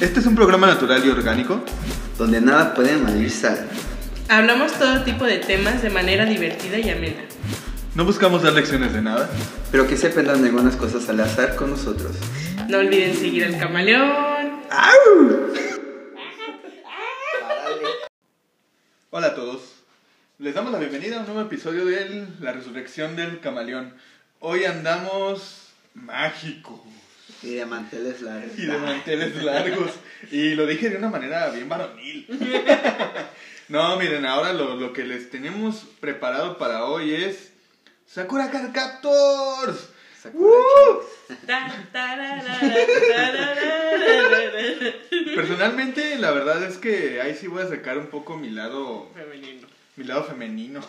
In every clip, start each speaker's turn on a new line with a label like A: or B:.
A: Este es un programa natural y orgánico.
B: donde nada puede sal.
C: Hablamos todo tipo de temas de manera divertida y amena.
A: No buscamos dar lecciones de nada.
B: Pero que se aprendan algunas cosas al azar con nosotros.
C: No olviden seguir al camaleón.
A: Hola a todos. Les damos la bienvenida a un nuevo episodio de La Resurrección del Camaleón. Hoy andamos mágicos
B: Y de manteles largos.
A: y de manteles largos. Y lo dije de una manera bien varonil. No, miren, ahora lo, lo que les tenemos preparado para hoy es Sakura Card Captors. Personalmente, la verdad es que ahí sí voy a sacar un poco mi lado
C: Femenino.
A: Mi lado femenino.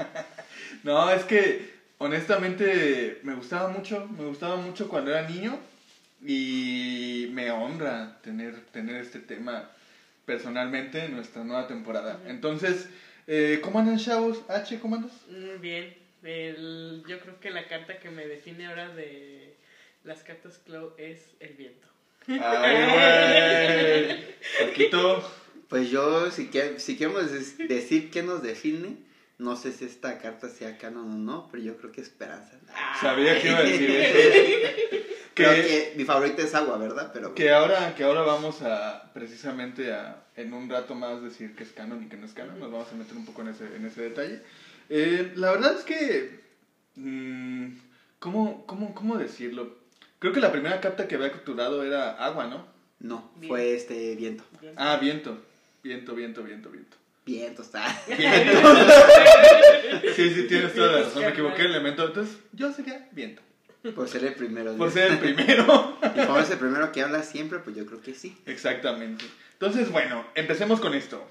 A: no, es que honestamente me gustaba mucho, me gustaba mucho cuando era niño y me honra tener, tener este tema personalmente en nuestra nueva temporada. Entonces, eh, ¿cómo andan chavos? H, ¿cómo andas?
C: Mm, Bien. El- yo creo que la carta que me define ahora de las cartas Claw es el viento.
A: Ay, güey. Paquito.
B: Pues yo, si, que, si queremos decir qué nos define, no sé si esta carta sea canon o no, pero yo creo que esperanza.
A: Sabía que iba a decir eso.
B: Creo
A: Que-
B: que mi favorita es agua, ¿verdad? Pero
A: Que ahora, que ahora vamos a precisamente a en un rato más decir que es canon y que no es canon, nos vamos a meter un poco en ese, en ese detalle. Eh, la verdad es que, mm, ¿cómo, cómo, ¿cómo decirlo? Creo que la primera carta que había capturado era agua, ¿no?
B: no, fue este viento.
C: Viento.
A: Ah, viento, viento, viento, viento, viento.
B: Viento está.
A: Viento. Sí, sí, tienes toda la razón, me equivoqué el elemento, entonces yo sería viento.
B: Por ser el primero.
A: Por ser el primero.
B: Y como es el primero que habla siempre, pues yo creo que sí.
A: Exactamente. Entonces, bueno, empecemos con esto.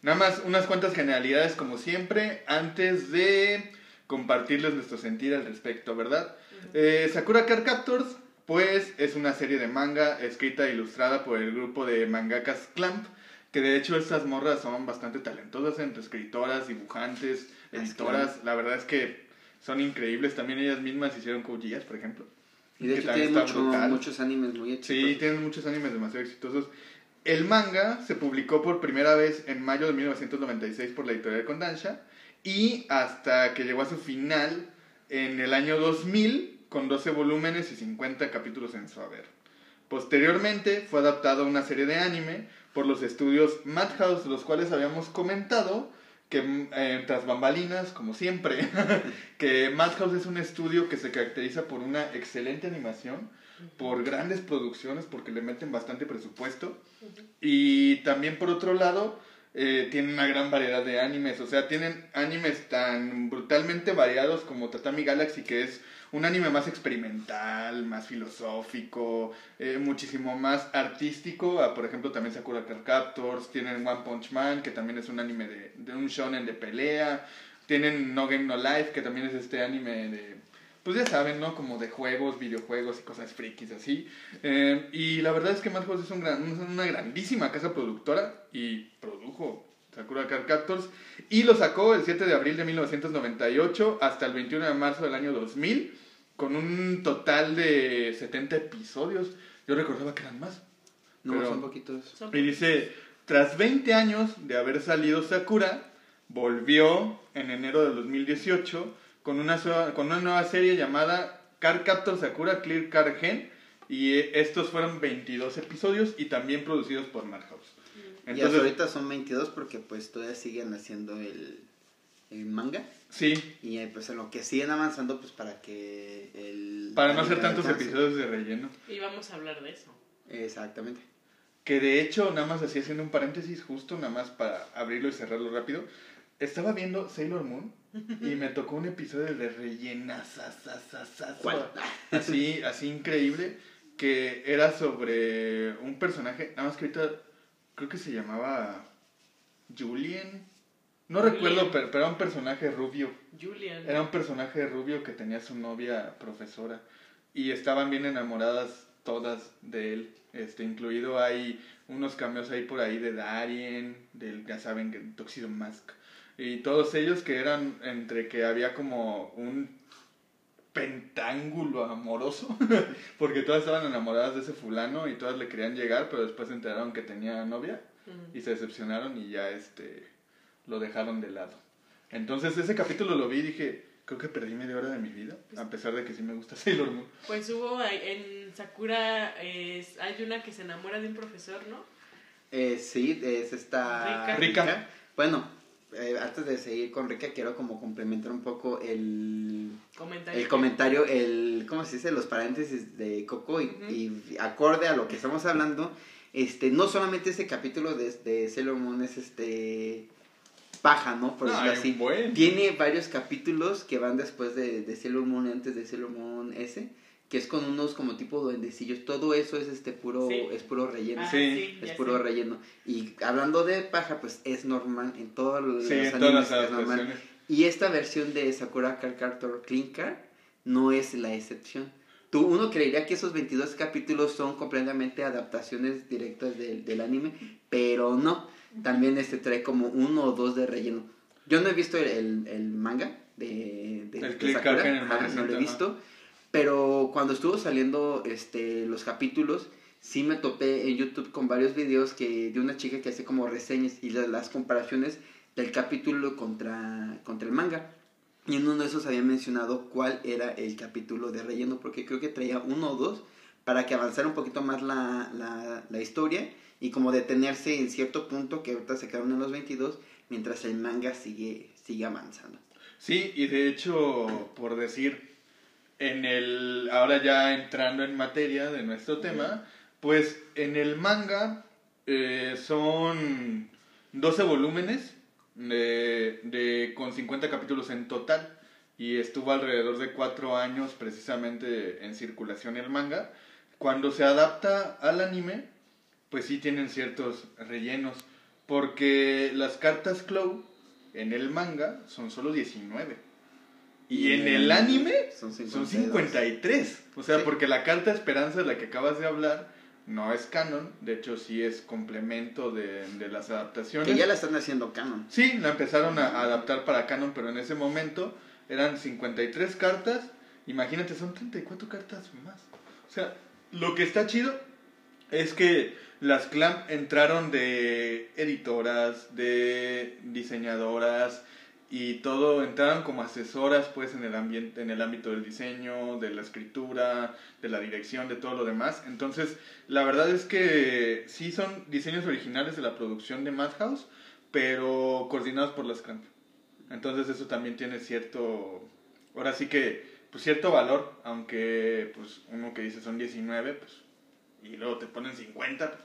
A: Nada más unas cuantas generalidades como siempre antes de compartirles nuestro sentir al respecto, ¿verdad? Eh, Sakura Card Captors, pues es una serie de manga escrita e ilustrada por el grupo de mangakas Clamp, que de hecho estas morras son bastante talentosas entre escritoras, dibujantes,
B: Las
A: editoras. La verdad es que son increíbles. También ellas mismas hicieron Code por ejemplo.
B: Y de hecho
A: también
B: tiene
A: está
B: mucho- muchos animes muy
A: Sí,
B: exitosos.
A: tienen muchos animes demasiado exitosos. El manga se publicó por primera vez en mayo de 1996 por la editorial Kodansha y hasta que llegó a su final en el año 2000 con 12 volúmenes y 50 capítulos en su haber. Posteriormente fue adaptado a una serie de anime por los estudios Madhouse, los cuales habíamos comentado que eh, tras bambalinas, como siempre, que Madhouse es un estudio que se caracteriza por una excelente animación, por grandes producciones, porque le meten bastante presupuesto, y también por otro lado, eh, tienen una gran variedad de animes, o sea, tienen animes tan brutalmente variados como Tatami Galaxy, que es un anime más experimental, más filosófico, eh, muchísimo más artístico, por ejemplo también Sakura Card Captors, tienen One Punch Man, que también es un anime de, de un shonen de pelea, tienen No Game No Life, que también es este anime de, pues ya saben, ¿no? Como de juegos, videojuegos y cosas frikis así. Eh, y la verdad es que Madhouse es un gran- una grandísima casa productora y produjo Sakura Card Captors y lo sacó el 7 de abril de 1998 hasta el 21 de marzo del año 2000 con un total de 70 episodios. Yo recordaba que eran más.
B: No,
A: Pero-
B: son poquitos.
A: Y dice, tras 20 años de haber salido Sakura, volvió en enero del 2018 con una, con una nueva serie llamada Card Captor Sakura Clear Card Gen. Y estos fueron 22 episodios y también producidos por Madhouse.
B: y hasta
A: Entonces,
B: ahorita son 22 porque pues todavía siguen haciendo el, el manga.
A: sí,
B: Y eh, pues en lo que siguen avanzando pues para que el...
A: para no hacer tantos
B: alcance.
A: episodios de relleno.
C: Y vamos a hablar de eso.
B: Exactamente.
A: Que de hecho, nada más así haciendo un paréntesis, justo nada más para abrirlo y cerrarlo rápido. Estaba viendo Sailor Moon y me tocó un episodio de rellena así, así increíble que era sobre un personaje, nada más que ahorita creo que se llamaba Julien. No recuerdo, pero, pero era un personaje rubio.
C: Julian.
A: Era un personaje rubio que tenía su novia profesora y estaban bien enamoradas todas de él. Este, incluido hay unos cameos ahí por ahí de Darien, del, ya saben, Tuxedo Mask. Y todos ellos que eran entre que había como un pentángulo amoroso, porque todas estaban enamoradas de ese fulano y todas le querían llegar, pero después se enteraron que tenía novia y se decepcionaron y ya este lo dejaron de lado. Entonces ese capítulo lo vi y dije, creo que perdí media hora de mi vida, a pesar de que sí me gusta Sailor Moon.
C: Pues hubo en Sakura, eh, hay una que se enamora de un profesor, ¿no?
B: Eh, sí, es esta
C: Rika.
A: Rika.
B: Bueno, eh, antes de seguir con Rika, quiero como complementar un poco el,
C: Comentario.
B: el comentario, el, ¿cómo se dice? Los paréntesis de Coco y, y acorde a lo que estamos hablando, este, no solamente ese capítulo de, de Sailor Moon es este paja, ¿no? Por
A: No,
B: decirlo
A: hay
B: así.
A: un buen.
B: Tiene varios capítulos que van después de, de Sailor Moon, antes de Sailor Moon S, que es con unos como tipo duendecillos. Todo eso es este puro,
C: Sí.
B: es puro relleno.
C: Ah,
A: Sí,
B: Es puro
C: sé.
B: relleno. Y hablando de paja, pues es normal en todos los
A: Sí, en
B: animes,
A: todas las
B: es normal. Y esta versión de Sakura Card Captor Clean Card no es la excepción. Tú, uno creería que esos 22 capítulos son completamente adaptaciones directas del, del anime, pero no. También este trae como uno o dos de relleno. Yo no he visto el, el- el manga de, de,
A: El
B: de Sakura,
A: en el
B: ajá, no lo he visto. Pero cuando estuvo saliendo este, los capítulos, sí me topé en YouTube con varios videos que, de una chica que hace como reseñas y la- las comparaciones del capítulo contra, contra el manga. Y en uno de esos había mencionado cuál era el capítulo de relleno, porque creo que traía uno o dos para que avanzara un poquito más la, la, la historia y como detenerse en cierto punto que ahorita se quedaron en los 22 mientras el manga sigue, sigue avanzando.
A: Sí, y de hecho, por decir, en el, ahora ya entrando en materia de nuestro tema, pues en el manga eh, son 12 volúmenes de, de- con 50 capítulos en total y estuvo alrededor de 4 años precisamente en circulación el manga. Cuando se adapta al anime, pues sí tienen ciertos rellenos, porque las cartas Clow en el manga son solo 19. Y en el anime
B: son
A: son
B: 52.
A: 53. O sea,
B: Sí.
A: porque la carta Esperanza de la que acabas de hablar no es canon. De hecho, sí es complemento de, de las adaptaciones.
B: Que ya la están haciendo canon.
A: Sí, la empezaron a adaptar para canon, pero en ese momento eran 53 cartas. Imagínate, son 34 cartas más. O sea, lo que está chido es que las Clamp entraron de editoras, de diseñadoras y todo, entraron como asesoras pues en el ambiente, en el ámbito del diseño, de la escritura, de la dirección, de todo lo demás. Entonces, la verdad es que sí son diseños originales de la producción de Madhouse, pero coordinados por las Clamp. Entonces eso también tiene cierto, ahora sí que, pues cierto valor, aunque pues uno que dice son 19, pues, y luego te ponen 50, pues,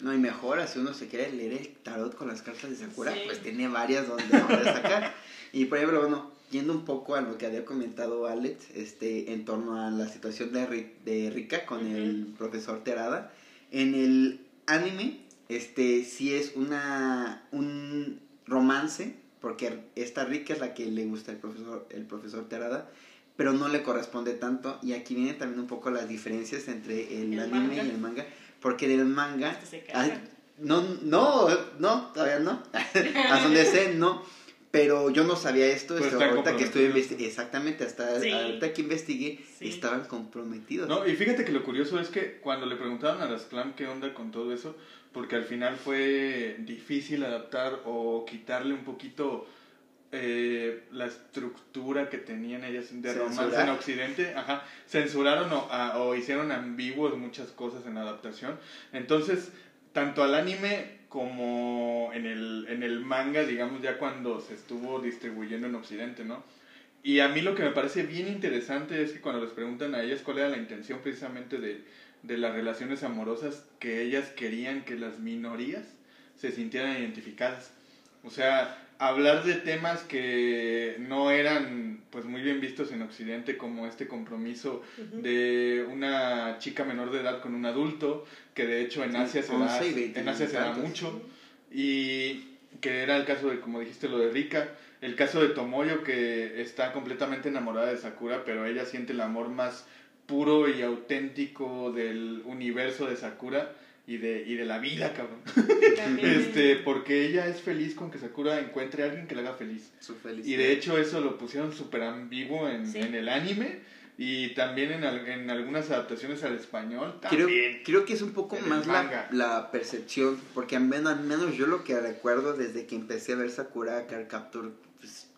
B: No, y mejor, si uno se quiere leer el tarot con las cartas de Sakura,
C: Sí.
B: pues tiene varias donde, donde sacar. Y por ejemplo, bueno, yendo un poco a lo que había comentado Alex, este, en torno a la situación de, de Rika con el profesor Terada, en el anime, este, sí es una, un romance, porque esta Rika es la que le gusta el profesor, el profesor Terada, pero no le corresponde tanto, y aquí vienen también un poco las diferencias entre el,
C: El
B: anime
C: manga.
B: y el manga, porque del manga...
C: Hasta se
B: Ah, no, no, no, todavía no. A donde sé, no. Pero yo no sabía esto.
A: Pues
B: esto, ahorita que investigando, exactamente, hasta
C: Sí.
B: ahorita que investigué,
C: Sí.
B: estaban comprometidos.
A: No, y fíjate que lo curioso es que cuando le preguntaron a las Clam qué onda con todo eso, porque al final fue difícil adaptar o quitarle un poquito eh, la estructura que tenían ellas de romance en Occidente, ajá, censuraron o, a- o hicieron ambiguos muchas cosas en la adaptación. Entonces, tanto al anime como en el, en el manga, digamos, ya cuando se estuvo distribuyendo en Occidente, ¿no? Y a mí lo que me parece bien interesante es que cuando les preguntan a ellas cuál era la intención precisamente de, de las relaciones amorosas, que ellas querían que las minorías se sintieran identificadas. O sea, hablar de temas que no eran pues muy bien vistos en Occidente, como este compromiso de una chica menor de edad con un adulto, que de hecho en Asia se da,
B: 11 y 20
A: en Asia se da mucho, y que era el caso de, como dijiste, lo de Rika, el caso de Tomoyo, que está completamente enamorada de Sakura, pero ella siente el amor más puro y auténtico del universo de Sakura y de, y de la vida, cabrón. Este, porque ella es feliz con que Sakura encuentre a alguien que le haga feliz.
B: Su felicidad.
A: Y de hecho eso lo pusieron súper ambiguo en,
C: Sí.
A: en el anime, y también en, al- en algunas adaptaciones al español
B: Creo,
A: también.
B: creo que es un poco más la, la percepción, porque al menos, al menos yo lo que recuerdo desde que empecé a ver Sakura Card Capture, pues,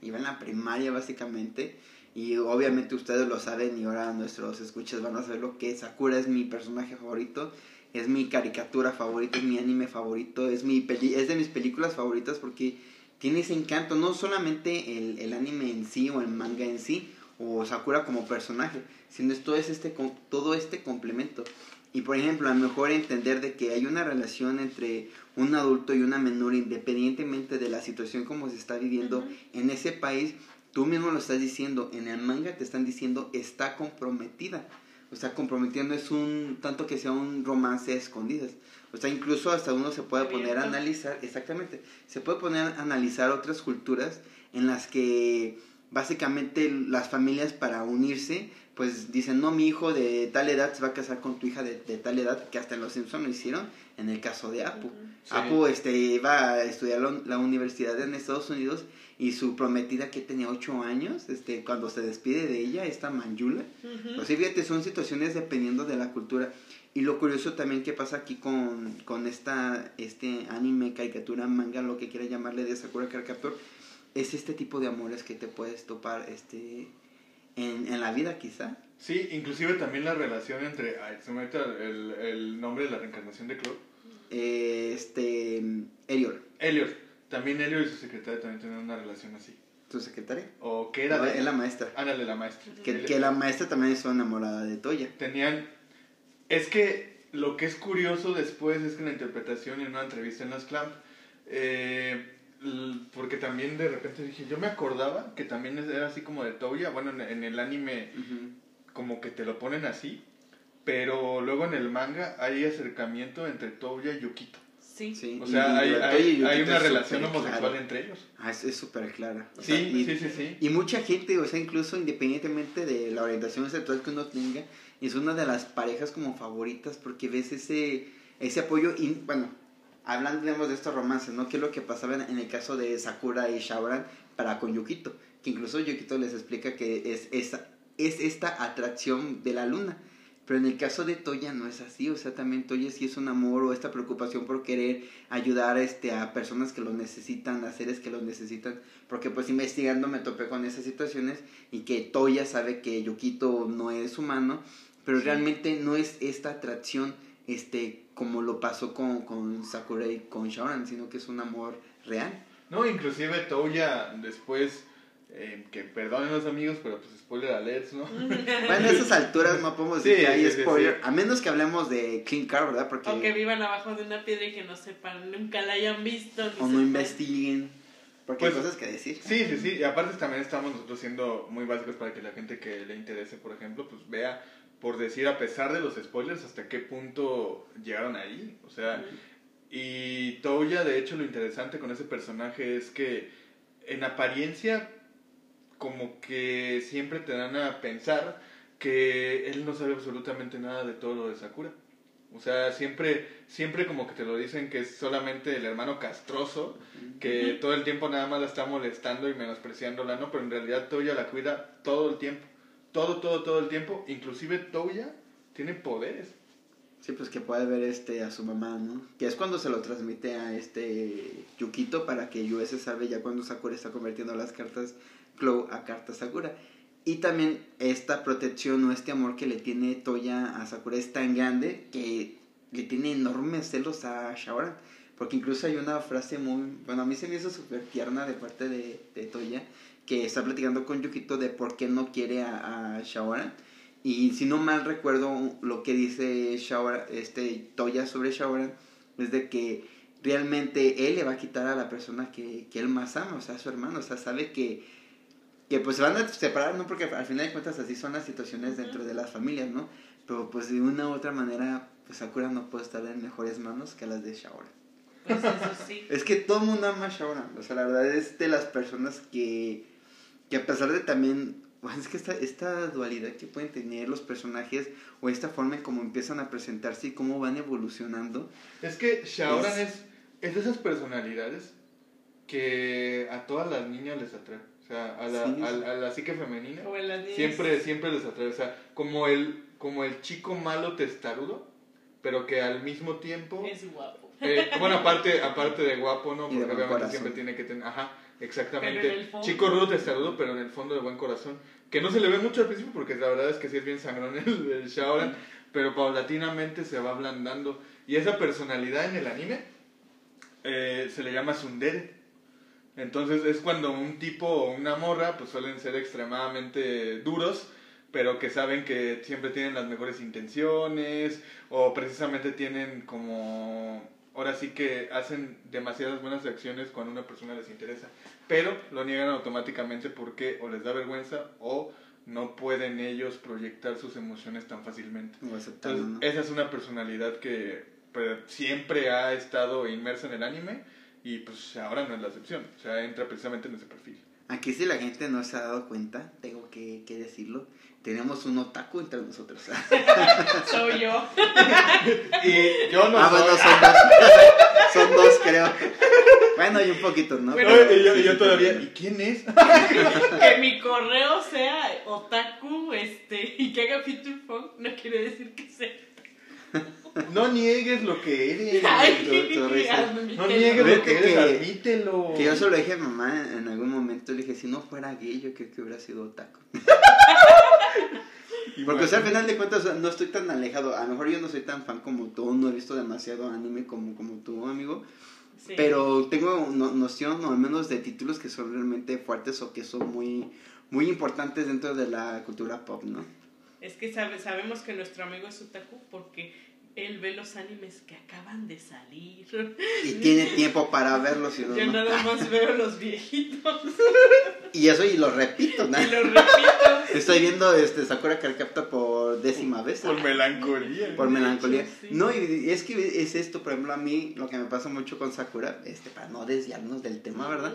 B: iba en la primaria básicamente, y obviamente ustedes lo saben y ahora nuestros escuchas van a saber lo que es. Sakura es mi personaje favorito, es mi caricatura favorita, es mi anime favorito, es, mi peli es de mis películas favoritas porque tiene ese encanto, no solamente el, el anime en sí o el manga en sí, o Sakura como personaje, sino es todo, es este, todo este complemento. Y por ejemplo, a lo mejor entender de que hay una relación entre un adulto y una menor, independientemente de la situación como se está viviendo en ese país, tú mismo lo estás diciendo, en el manga te están diciendo está comprometida. O sea, comprometiendo es un tanto que sea un romance a escondidas. O sea, incluso hasta uno se puede poner a analizar, exactamente, se puede poner a analizar otras culturas en las que básicamente las familias para unirse, pues dicen, no, mi hijo de tal edad se va a casar con tu hija de, de tal edad, que hasta en los Simpsons lo hicieron, en el caso de Apu.
A: Sí.
B: Apu este, iba a estudiar la, la universidad en Estados Unidos y su prometida que tenía 8 años, este, cuando se despide de ella, esta Manjula, pues sí, fíjate, son situaciones dependiendo de la cultura. Y lo curioso también que pasa aquí con, con esta, este anime, caricatura, manga, lo que quiera llamarle de Sakura Card Captor, es este tipo de amores que te puedes topar este, en, en la vida quizá.
A: Sí, inclusive también la relación entre, ay, se me el, el nombre de la reencarnación de Claude.
B: Eh, este, Eriol,
A: Elliot. También Elliot y su secretaria también tienen una relación así.
B: tu secretaria.
A: ¿O qué era?
B: No,
A: de-
B: es la maestra.
A: Ándale, la maestra.
B: Que, que la maestra también es enamorada de Toya.
A: Tenían... Es que lo que es curioso después es que en la interpretación en una entrevista en las Clamp, eh, porque también de repente dije, yo me acordaba que también era así como de Toya, bueno, en, en el anime como que te lo ponen así, pero luego en el manga hay acercamiento entre Toya y Yukito.
C: Sí.
B: Sí,
A: O sea,
B: y
A: hay, hay, hay una relación homosexual
B: clara.
A: entre ellos.
B: Ah, es es súper clara. O
A: Sí,
B: sea, y-
A: sí, sí, sí.
B: Y mucha gente, o sea, incluso independientemente de la orientación sexual que uno tenga, es una de las parejas como favoritas porque ves ese, ese apoyo. Y bueno, hablando digamos, de estos romances, ¿no? ¿Qué es lo que pasaba en, en el caso de Sakura y Shaoran para con Yukito? Que incluso Yukito les explica que es, esa, es esta atracción de la luna. Pero en el caso de Toya no es así, o sea, también Toya sí es un amor o esta preocupación por querer ayudar este, a personas que lo necesitan, a seres que lo necesitan, porque pues investigando me topé con esas situaciones y que Toya sabe que Yukito no es humano, pero
C: Sí.
B: realmente no es esta atracción este, como lo pasó con, con Sakura y con Shaoran, sino que es un amor real.
A: No, inclusive Toya después, eh, que perdonen los amigos, pero pues spoiler alerts, ¿no?
B: Bueno, a esas alturas no podemos decir
A: Sí,
B: que hay
A: sí,
B: spoiler,
A: sí.
B: a menos que hablemos de Clean Car, ¿verdad? Porque...
C: O que vivan abajo de una piedra y que no sepan, nunca la hayan visto.
B: O no investiguen. Porque hay
A: Pues,
B: cosas que decir.
A: Sí, sí, sí. Y aparte también estamos nosotros siendo muy básicos para que la gente que le interese, por ejemplo, pues vea, por decir, a pesar de los spoilers, hasta qué punto llegaron ahí. O sea, y Toya, de hecho, lo interesante con ese personaje es que en apariencia, como que siempre te dan a pensar que él no sabe absolutamente nada de todo lo de Sakura. O sea, siempre, siempre como que te lo dicen que es solamente el hermano castroso, que todo el tiempo nada más la está molestando y menospreciándola, ¿no? Pero en realidad Toya la cuida todo el tiempo. Todo, todo, todo el tiempo. Inclusive Toya tiene poderes.
B: Sí, pues que puede ver este a su mamá, ¿no? Que es cuando se lo transmite a este Yukito para que Yue se salve ya cuando Sakura está convirtiendo las cartas Clow a cartas Sakura. Y también esta protección o este amor que le tiene Toya a Sakura es tan grande que le tiene enormes celos a Shaoran. Porque incluso hay una frase muy... Bueno, a mí se me hizo súper tierna de parte de, de Toya que está platicando con Yukito de por qué no quiere a, a Shaoran. Y si no mal recuerdo lo que dice Shaoran, este, Toya sobre Shaoran es de que realmente él le va a quitar a la persona que, que él más ama, o sea, a su hermano, o sea, sabe que, que pues se van a separar, ¿no? Porque al final de cuentas así son las situaciones dentro de las familias, ¿no? Pero pues de una u otra manera, pues Sakura no puede estar en mejores manos que las de Shaoran.
C: Pues eso sí.
B: Es que todo el mundo ama a Shaoran. O sea, la verdad es de las personas que, que a pesar de también... bueno, Es que esta, esta dualidad que pueden tener los personajes o esta forma en cómo empiezan a presentarse y cómo van evolucionando.
A: Es que Shaoran
B: Es-
A: es, es de esas personalidades que a todas las niñas les atrae. O sea, a la,
B: Sí.
A: a la- a la psique femenina.
C: O en las niñas.
A: Siempre, siempre les atrae. O sea, como el, como el chico malo testarudo, pero que al mismo tiempo.
C: Es guapo.
A: eh, bueno, aparte, aparte de guapo, ¿no? Porque obviamente
B: corazón.
A: siempre tiene que tener. Ajá, exactamente.
C: fondo-
A: Chico rudo testarudo, pero en el fondo de buen corazón. Que no se le ve mucho al principio, porque la verdad es que sí es bien sangrón el, el Shaoran, pero paulatinamente se va ablandando. Y esa personalidad en el anime eh, se le llama Sundere. Entonces es cuando un tipo o una morra pues suelen ser extremadamente duros, pero que saben que siempre tienen las mejores intenciones o precisamente tienen como ahora sí que hacen demasiadas buenas acciones cuando una persona les interesa, pero lo niegan automáticamente porque o les da vergüenza o no pueden ellos proyectar sus emociones tan fácilmente. Entonces,
B: ¿no?
A: esa es una personalidad que pues, siempre ha estado inmersa en el anime y pues ahora no es la excepción. O sea, entra precisamente en ese perfil.
B: Aquí si la gente no se ha dado cuenta, tengo que, que decirlo, tenemos un otaku entre nosotros.
C: Soy yo.
A: Y yo no
B: ah,
A: soy-
B: bueno, son dos. son dos, creo. Bueno, y un poquito, ¿no?
C: Pero-
A: y yo, y
B: Sí,
A: yo
B: sí,
A: todavía. ¿y quién es?
C: que mi correo sea otaku este, y que haga feature phone no quiere decir que sea.
A: No niegues lo que eres.
C: Ay,
B: tú- tú.
A: No niegues lo que eres,
B: que-
A: admítelo.
B: Que yo se lo dije a mi mamá en algún momento, le dije, si no fuera gay, yo creo que hubiera sido otaku. Porque, o sea, al final de cuentas, no estoy tan alejado. A lo mejor yo no soy tan fan como tú, no he visto demasiado anime como, como tú, amigo.
C: Sí.
B: Pero tengo no- noción, o al menos, de títulos que son realmente fuertes o que son muy, muy importantes dentro de la cultura pop, ¿no?
C: Es que sabe- sabemos que nuestro amigo es otaku porque él ve los animes que acaban de salir.
B: Y tiene tiempo para verlos y no,
C: Yo
B: no.
C: nada más veo los viejitos
B: Y eso, y lo repito, ¿no?
C: y los repito.
B: Estoy viendo este Sakura Card Captor por décima vez.
A: Por melancolía.
B: por melancolía.
C: Sí.
B: No, y es que es esto, por ejemplo, a mí lo que me pasa mucho con Sakura, este, para no desviarnos del tema, ¿verdad?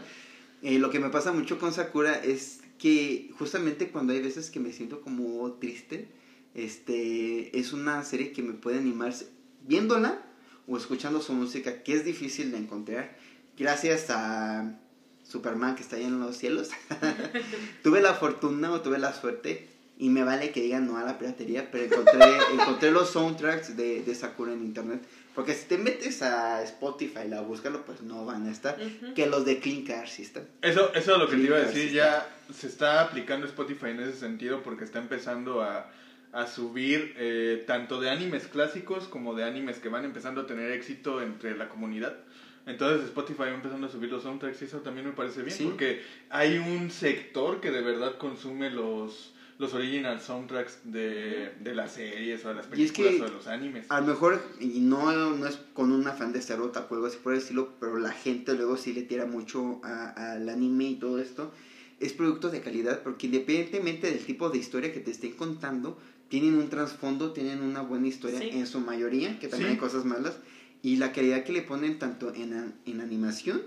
B: Eh, lo que me pasa mucho con Sakura es que justamente cuando hay veces que me siento como triste, este, es una serie que me puede animar viéndola o escuchando su música, que es difícil de encontrar. Gracias a Superman que está ahí en los cielos, tuve la fortuna o tuve la suerte, y me vale que digan no a la piratería, pero encontré, encontré los soundtracks de, de Sakura en internet. Porque si te metes a Spotify a buscarlo, pues no van a estar.
C: Ujú.
B: Que los de Clean Car sí están.
A: Eso, eso es lo que te iba a decir.
B: sí.
A: Ya se está aplicando Spotify en ese sentido porque está empezando a, a subir eh, tanto de animes clásicos como de animes que van empezando a tener éxito entre la comunidad. Entonces Spotify va empezando a subir los soundtracks y eso también me parece bien
B: Sí.
A: porque hay un sector que de verdad consume los, los original soundtracks de, de las series o de las
B: es
A: películas
B: que-
A: o de los animes.
B: A lo mejor, y no, no es con un afán de ser o algo así por el estilo, pero la gente luego sí le tira mucho al anime y todo esto. Es producto de calidad, porque independientemente del tipo de historia que te estén contando, tienen un trasfondo, tienen una buena historia
C: Sí.
B: en su mayoría, que también
A: Sí.
B: hay cosas malas, y la calidad que le ponen tanto en, en animación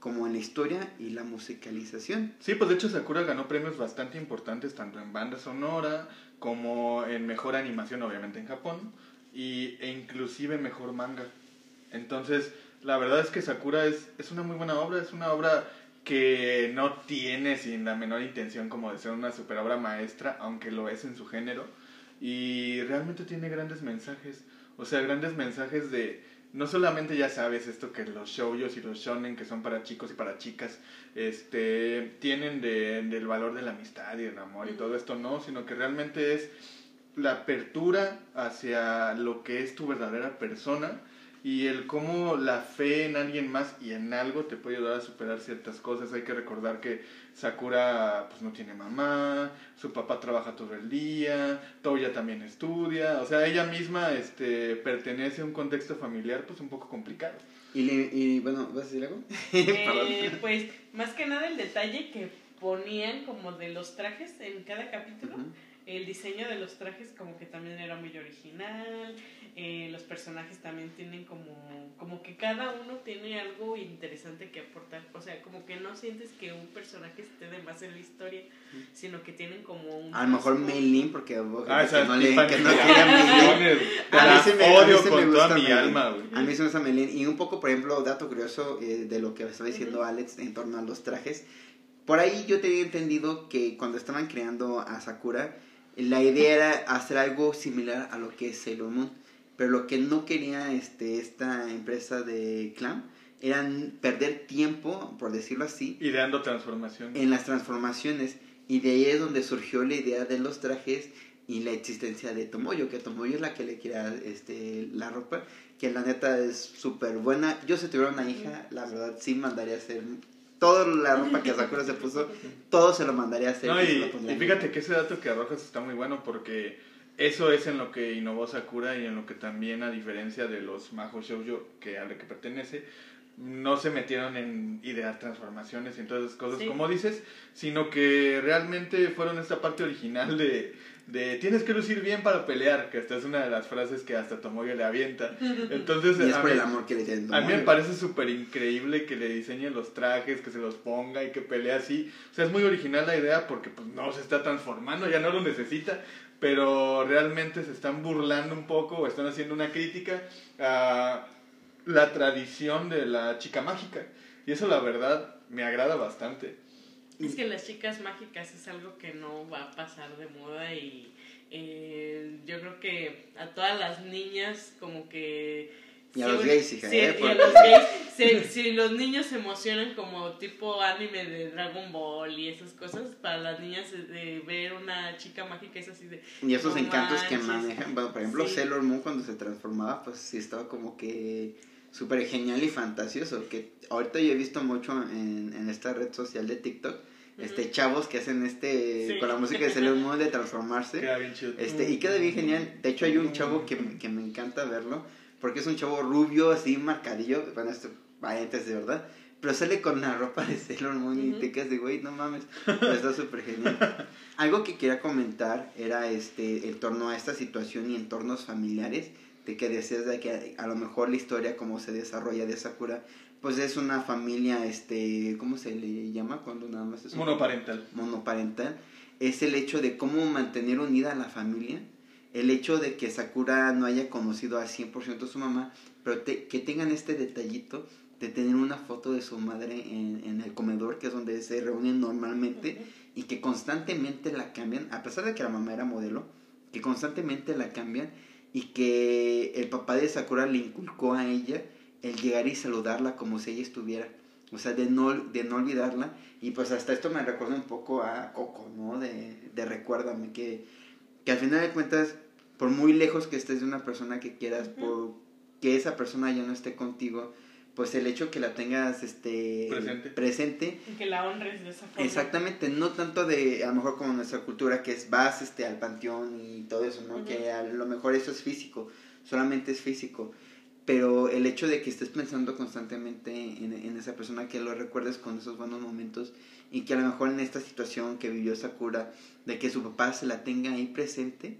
B: como en la historia y la musicalización.
A: Sí, pues de hecho Sakura ganó premios bastante importantes tanto en banda sonora como en mejor animación, obviamente en Japón, y, e inclusive mejor manga. Entonces, la verdad es que Sakura es, es una muy buena obra, es una obra que no tiene sin la menor intención como de ser una super obra maestra, aunque lo es en su género, y realmente tiene grandes mensajes, o sea, grandes mensajes de, no solamente ya sabes esto que los shoujos y los shonen que son para chicos y para chicas, este, tienen de, del valor de la amistad y el amor y todo esto, no, sino que realmente es la apertura hacia lo que es tu verdadera persona y el cómo la fe en alguien más y en algo te puede ayudar a superar ciertas cosas. Hay que recordar que Sakura pues no tiene mamá, su papá trabaja todo el día, Toya también estudia, o sea, ella misma este pertenece a un contexto familiar pues un poco complicado.
B: Y, le- y bueno, ¿vas a decir algo?
C: Eh, pues más que nada el detalle que ponían como de los trajes en cada capítulo. El diseño de los trajes como que también era muy original. eh, los personajes también tienen como, como que cada uno tiene algo interesante que aportar. O sea, como que no sientes que un personaje esté de más en la historia, sino que tienen como un...
B: A lo mejor. Meilin, porque
A: Ah,
B: que no, le, que no quiere a mí sí me- a mí
A: odio
B: sí me
A: con toda
B: gusta
A: mi alma, güey.
B: A mí se me gusta Meilin. Y un poco, por ejemplo, dato curioso eh, de lo que estaba diciendo Alex en torno a los trajes. Por ahí yo tenía entendido que cuando estaban creando a Sakura, la idea era hacer algo similar a lo que es Sailor Moon. Pero lo que no quería este, esta empresa de Clam era perder tiempo, por decirlo así,
A: Ideando transformación.
B: en las transformaciones. Y de ahí es donde surgió la idea de los trajes y la existencia de Tomoyo, que Tomoyo es la que le quiera este, la ropa, que la neta es súper buena. Yo si tuviera una hija, la verdad sí mandaría a hacer toda la ropa que Sakura se puso, todo se lo mandaría a hacer.
A: No,
B: y
A: fíjate que ese dato que arrojas está muy bueno porque eso es en lo que innovó Sakura y en lo que también, a diferencia de los Majo Shoujo que a lo que pertenece, no se metieron en idear transformaciones y en todas esas cosas,
C: Sí.
A: como dices, sino que realmente fueron esta parte original de, de tienes que lucir bien para pelear, que esta es una de las frases que hasta Tomoyo le avienta. Entonces,
B: Y es por
A: mí-
B: el amor que le tienen.
A: a mí me parece súper increíble que le diseñen los trajes, que se los ponga y que pelee así. O sea, es muy original la idea porque pues no se está transformando, ya no lo necesita, pero realmente se están burlando un poco o están haciendo una crítica a la tradición de la chica mágica. Y eso la verdad me agrada bastante.
C: Es que las chicas mágicas es algo que no va a pasar de moda y eh, yo creo que a todas las niñas como que...
B: Y a los gays, hija, ¿eh? Porque-
C: los gays, si, si los niños se emocionan como tipo anime de Dragon Ball y esas cosas, para las niñas eh, de ver una chica mágica es así de...
B: Y esos
C: No
B: encantos que
C: manches.
B: manejan, bueno, por ejemplo,
C: Sí.
B: Sailor Moon cuando se transformaba, pues sí estaba como que súper genial y fantasioso, que ahorita yo he visto mucho en, en esta red social de TikTok, este chavos que hacen este,
C: Sí.
B: con la música de Sailor Moon de transformarse,
A: Queda bien chido.
B: este, y queda bien genial, de hecho hay un chavo que, que me encanta verlo, porque es un chavo rubio, así marcadillo, bueno, esto, variantes de verdad, pero sale con la ropa de Sailor Moon y
C: Ujú.
B: te quedas de, güey, no mames, pero está súper genial. Algo que quería comentar era este en torno a esta situación y entornos familiares, de que decías de que a lo mejor la historia como se desarrolla de Sakura, pues es una familia, este, ¿cómo se le llama cuando nada más es un-
A: Monoparental.
B: monoparental, es el hecho de cómo mantener unida a la familia, el hecho de que Sakura no haya conocido al 100% a su mamá, pero te- que tengan este detallito de tener una foto de su madre en, en el comedor, que es donde se reúnen normalmente, y que constantemente la cambian, a pesar de que la mamá era modelo, que constantemente la cambian, y que el papá de Sakura le inculcó a ella el llegar y saludarla como si ella estuviera. O sea, de no, de no olvidarla. Y pues hasta esto me recuerda un poco a Coco, ¿no? De, de recuérdame, que, que al final de cuentas, por muy lejos que estés de una persona que quieras, por que esa persona ya no esté contigo, pues el hecho que la tengas este,
A: Presente.
B: presente
C: Y que la honres de esa forma.
B: Exactamente, no tanto de a lo mejor como nuestra cultura que es vas este al panteón y todo eso, ¿no? Que a lo mejor eso es físico, solamente es físico. Pero el hecho de que estés pensando constantemente en, en esa persona, que lo recuerdes con esos buenos momentos y que a lo mejor en esta situación que vivió Sakura, de que su papá se la tenga ahí presente,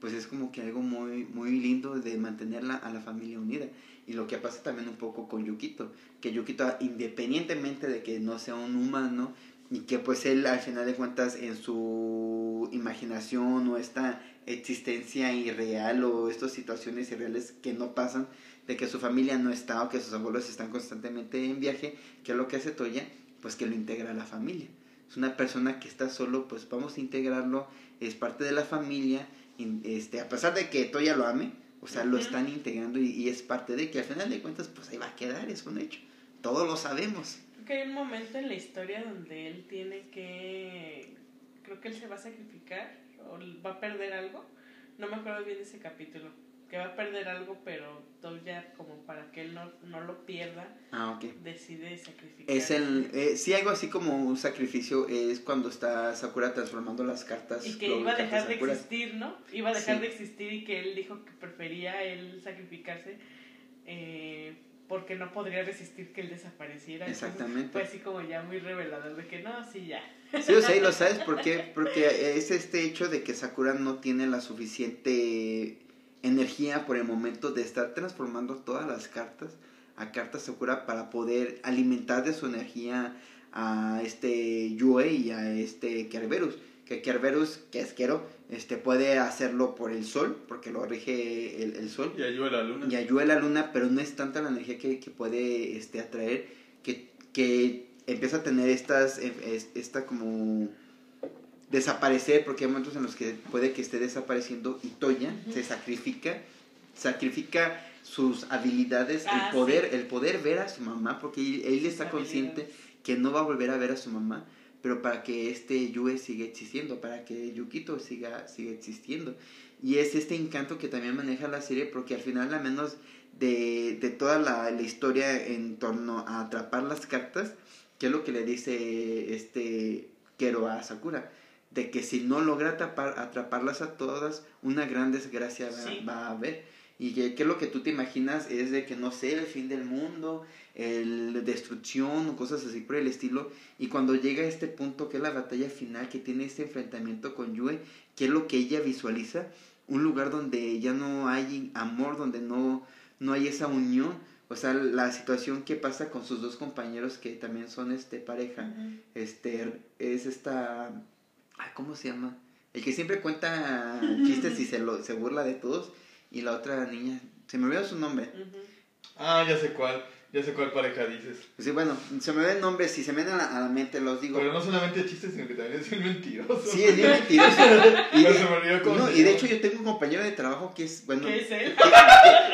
B: pues es como que algo muy, muy lindo de mantenerla a la familia unida. Y lo que pasa también un poco con Yukito, que Yukito, independientemente de que no sea un humano, y que pues él al final de cuentas en su imaginación o esta existencia irreal o estas situaciones irreales que no pasan, de que su familia no está o que sus abuelos están constantemente en viaje, que es lo que hace Toya, pues que lo integra a la familia. Es una persona que está solo, pues vamos a integrarlo, es parte de la familia, este, a pesar de que Toya lo ame, o sea, lo están integrando y, y es parte de que al final de cuentas, pues ahí va a quedar, es un hecho. Todos lo sabemos.
C: Creo que hay un momento en la historia donde él tiene que. Creo que él se va a sacrificar o va a perder algo. No me acuerdo bien de ese capítulo. Que va a perder algo, pero Toya, como para que él no, no lo pierda,
B: Ah,
C: decide sacrificar.
B: Es el, eh, sí, algo así como un sacrificio es cuando está Sakura transformando las cartas.
C: Y que iba a dejar de
B: Sakura.
C: existir, ¿no? Iba a dejar
B: Sí.
C: de existir y que él dijo que prefería él sacrificarse eh, porque no podría resistir que él desapareciera.
B: Exactamente.
C: Fue así como ya muy revelador de que no, sí, ya.
B: Sí, o sea, y lo sabes por qué. Porque es este hecho de que Sakura no tiene la suficiente energía por el momento de estar transformando todas las cartas a cartas Sakura para poder alimentar de su energía a este Yue y a este Kerberus. Que Kerberus, que es Kero, este, puede hacerlo por el sol, porque lo rige el, el sol.
A: Y ayuda la luna.
B: y ayuda la luna, pero no es tanta la energía que, que puede este, atraer que, que empieza a tener estas, eh, es- esta como desaparecer, porque hay momentos en los que puede que esté desapareciendo y Toya se sacrifica, sacrifica sus habilidades,
C: Ah,
B: el poder,
C: sí.
B: el poder ver a su mamá, porque él, él está consciente que no va a volver a ver a su mamá, pero para que este Yue siga existiendo, para que Yukito siga, siga existiendo. Y es este encanto que también maneja la serie, porque al final, al menos de, de toda la, la historia en torno a atrapar las cartas, que es lo que le dice este Kero a Sakura, de que si no logra atrapar, atraparlas a todas, una gran desgracia va,
C: Sí.
B: va a haber. Y que, que lo que tú te imaginas es de que, no sé, el fin del mundo, el destrucción o cosas así por el estilo. Y cuando llega a este punto que es la batalla final, que tiene este enfrentamiento con Yue, que es lo que ella visualiza, un lugar donde ya no hay amor, donde no, no hay esa unión. O sea, la situación que pasa con sus dos compañeros que también son este pareja, este es esta ay, ¿cómo se llama? El que siempre cuenta chistes y se lo se burla de todos y la otra niña, se me olvidó su nombre.
A: Ah, ya sé cuál. Ya sé cuál pareja dices.
B: Pues sí, bueno, se me ven nombres, si se me vienen a la, a la mente los digo.
A: Pero no solamente chistes, sino que también es bien mentiroso.
B: Sí, es bien mentiroso. Y,
A: Pero se me olvidó cómo
B: no, y de hecho yo tengo un compañero de trabajo que es, bueno,
C: ¿Qué es él?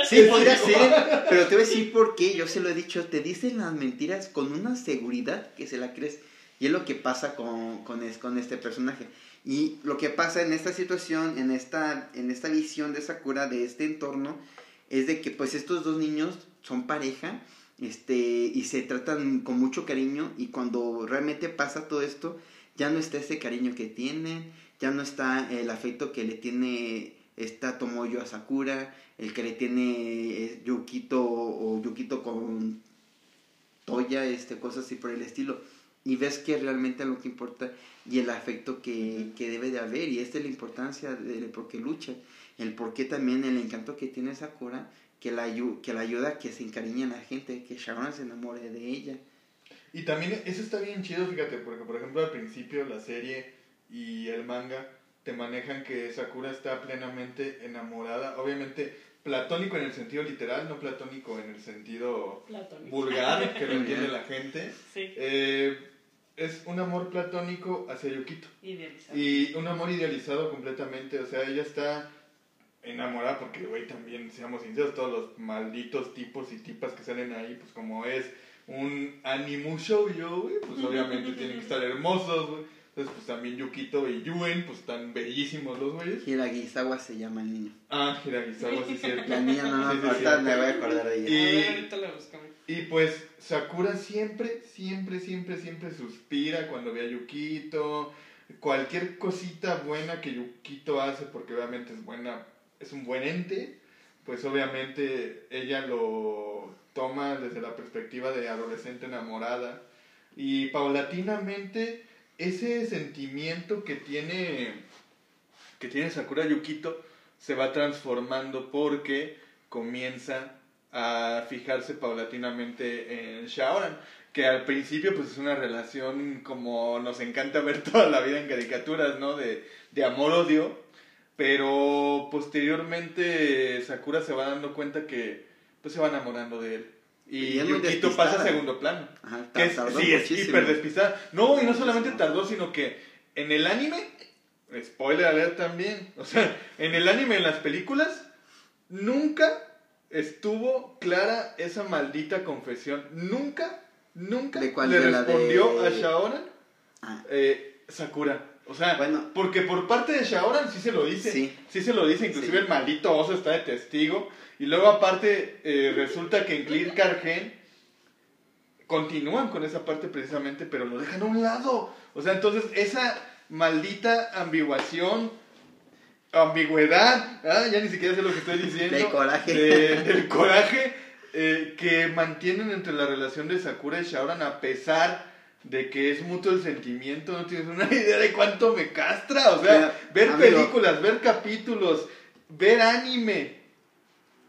B: Sí, podría ser, pero te voy a decir por qué. Yo se lo he dicho, te dicen las mentiras con una seguridad que se la crees. Y es lo que pasa con, con, es- con este personaje. Y lo que pasa en esta situación, en esta, en esta visión de Sakura, de este entorno, es de que pues estos dos niños son pareja este, y se tratan con mucho cariño y cuando realmente pasa todo esto, ya no está ese cariño que tienen, ya no está el afecto que le tiene esta Tomoyo a Sakura, el que le tiene eh, Yukito o Yukito con Toya, este, cosas así por el estilo. Y ves que realmente lo que importa y el afecto que, que debe de haber. Y esta es la importancia de, de por qué lucha. El por qué también el encanto que tiene Sakura que la, ayu- que la ayuda a que se encariñe en la gente, que Sharon se enamore de ella.
A: Y también eso está bien chido, fíjate, porque por ejemplo al principio la serie y el manga te manejan que Sakura está plenamente enamorada, obviamente platónico en el sentido literal, no platónico en el sentido
C: Platónico.
A: vulgar que lo entiende la gente.
C: Sí,
A: Eh, es un amor platónico hacia Yukito
C: idealizado.
A: y un amor idealizado completamente, o sea, ella está enamorada porque, güey, también, seamos sinceros, todos los malditos tipos y tipas que salen ahí, pues como es un animu shoujo, güey, pues obviamente tienen que estar hermosos, güey. Entonces, pues también Yukito y Yuen, pues están bellísimos los güeyes.
B: Hiragisawa se llama el niño.
A: Ah, Hiragisawa, sí es cierto.
B: La niña no, no,
A: Sí, sí,
B: ahorita me voy a acordar de ella.
A: Y-
C: A ver, ahorita la buscamos.
A: Y pues Sakura siempre, siempre, siempre, siempre suspira cuando ve a Yukito. Cualquier cosita buena que Yukito hace, porque obviamente es buena, es un buen ente, pues obviamente ella lo toma desde la perspectiva de adolescente enamorada. Y paulatinamente ese sentimiento que tiene, que tiene Sakura Yukito se va transformando porque comienza a fijarse paulatinamente en Shaoran, que al principio pues es una relación como nos encanta ver toda la vida en caricaturas, ¿no? De, de amor-odio, pero posteriormente Sakura se va dando cuenta que pues se va enamorando de él. Y
B: Y
A: Yukito pasa a segundo plano.
B: Ajá,
A: Que es- sí, es hiper despistada. No, y no solamente tardó, sino que en el anime, spoiler alert también, o sea, en el anime, en las películas, nunca estuvo clara esa maldita confesión. Nunca, nunca
B: ¿De cuál?
A: le
B: ¿De la de-
A: respondió a Shaoran
B: Ah,
A: eh, Sakura. O sea,
B: Bueno.
A: porque por parte de Shaoran sí se lo dice.
B: Sí.
A: se lo dice, inclusive
B: Sí.
A: el maldito oso está de testigo. Y luego aparte eh, resulta que en Clear Cargen continúan con esa parte precisamente, pero lo dejan a un lado. O sea, entonces esa maldita ambiguación, ambigüedad, ah, ya ni siquiera sé lo que estoy diciendo.
B: Del coraje.
A: de- del coraje eh, que mantienen entre la relación de Sakura y Shaoran a pesar de que es mutuo el sentimiento, no tienes una idea de cuánto me castra, o sea, ver
B: amigo.
A: películas, ver capítulos, ver anime,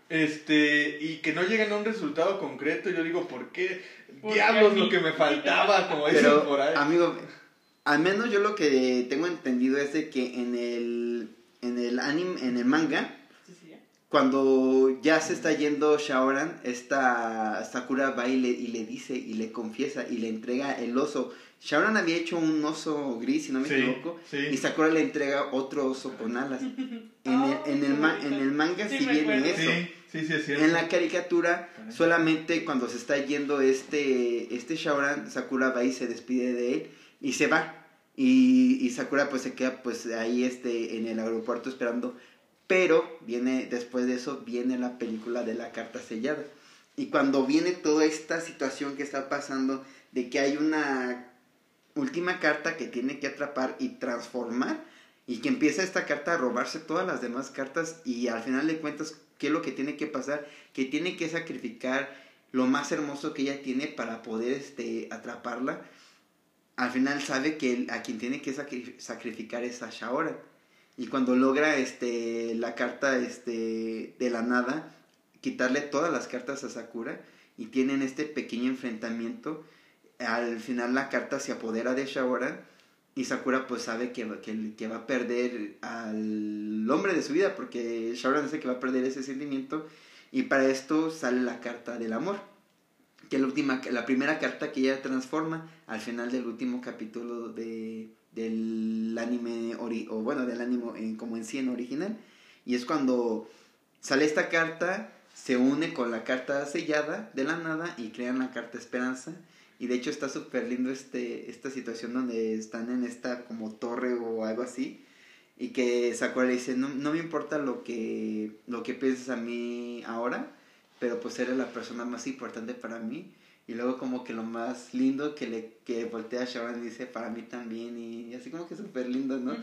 A: este, y que no lleguen a un resultado concreto, yo digo, ¿por qué? Diablos lo que me faltaba, como dicen
B: Pero,
A: por ahí.
B: amigo, al menos yo lo que tengo entendido es de que en el, en el anime, en el manga,
C: Sí, sí, ya.
B: cuando ya se está yendo Shaoran, esta Sakura va y le, y le dice y le confiesa y le entrega el oso. Shaoran había hecho un oso gris, si no me
A: Sí,
B: equivoco,
A: sí.
B: y Sakura le entrega otro oso con alas. En,
C: Oh,
B: el, en, el, ma- en el manga
C: Sí,
B: sí, viene eso.
A: Sí, sí, sí, es cierto.
B: En la caricatura, solamente cuando se está yendo este, este Shaoran, Sakura va y se despide de él y se va. Y, Sakura pues se queda pues ahí este, en el aeropuerto esperando. Pero viene, después de eso, viene la película de la carta sellada. Y cuando viene toda esta situación que está pasando, de que hay una última carta que tiene que atrapar y transformar, y que empieza esta carta a robarse todas las demás cartas, y al final de cuentas, ¿qué es lo que tiene que pasar? Que tiene que sacrificar lo más hermoso que ella tiene para poder este, atraparla. Al final sabe que a quien tiene que sacri- sacrificar es a Shaoran. Y cuando logra este, la carta este, de la nada, quitarle todas las cartas a Sakura y tienen este pequeño enfrentamiento, al final la carta se apodera de Shaoran y Sakura pues sabe que, que va a perder al hombre de su vida porque Shaoran dice que va a perder ese sentimiento y para esto sale la carta del amor que es la última la primera carta que ella transforma al final del último capítulo de del anime ori- o bueno del anime como en sí original y es cuando sale esta carta se une con la carta sellada de la nada y crean la carta esperanza y de hecho está súper lindo este, esta situación donde están en esta como torre o algo así. Y que Sakura le dice, no, no me importa lo que, lo que pienses a mí ahora, pero pues eres la persona más importante para mí. Y luego como que lo más lindo que le que voltea a Sharon y dice, para mí también. Y así como que súper lindo, ¿no?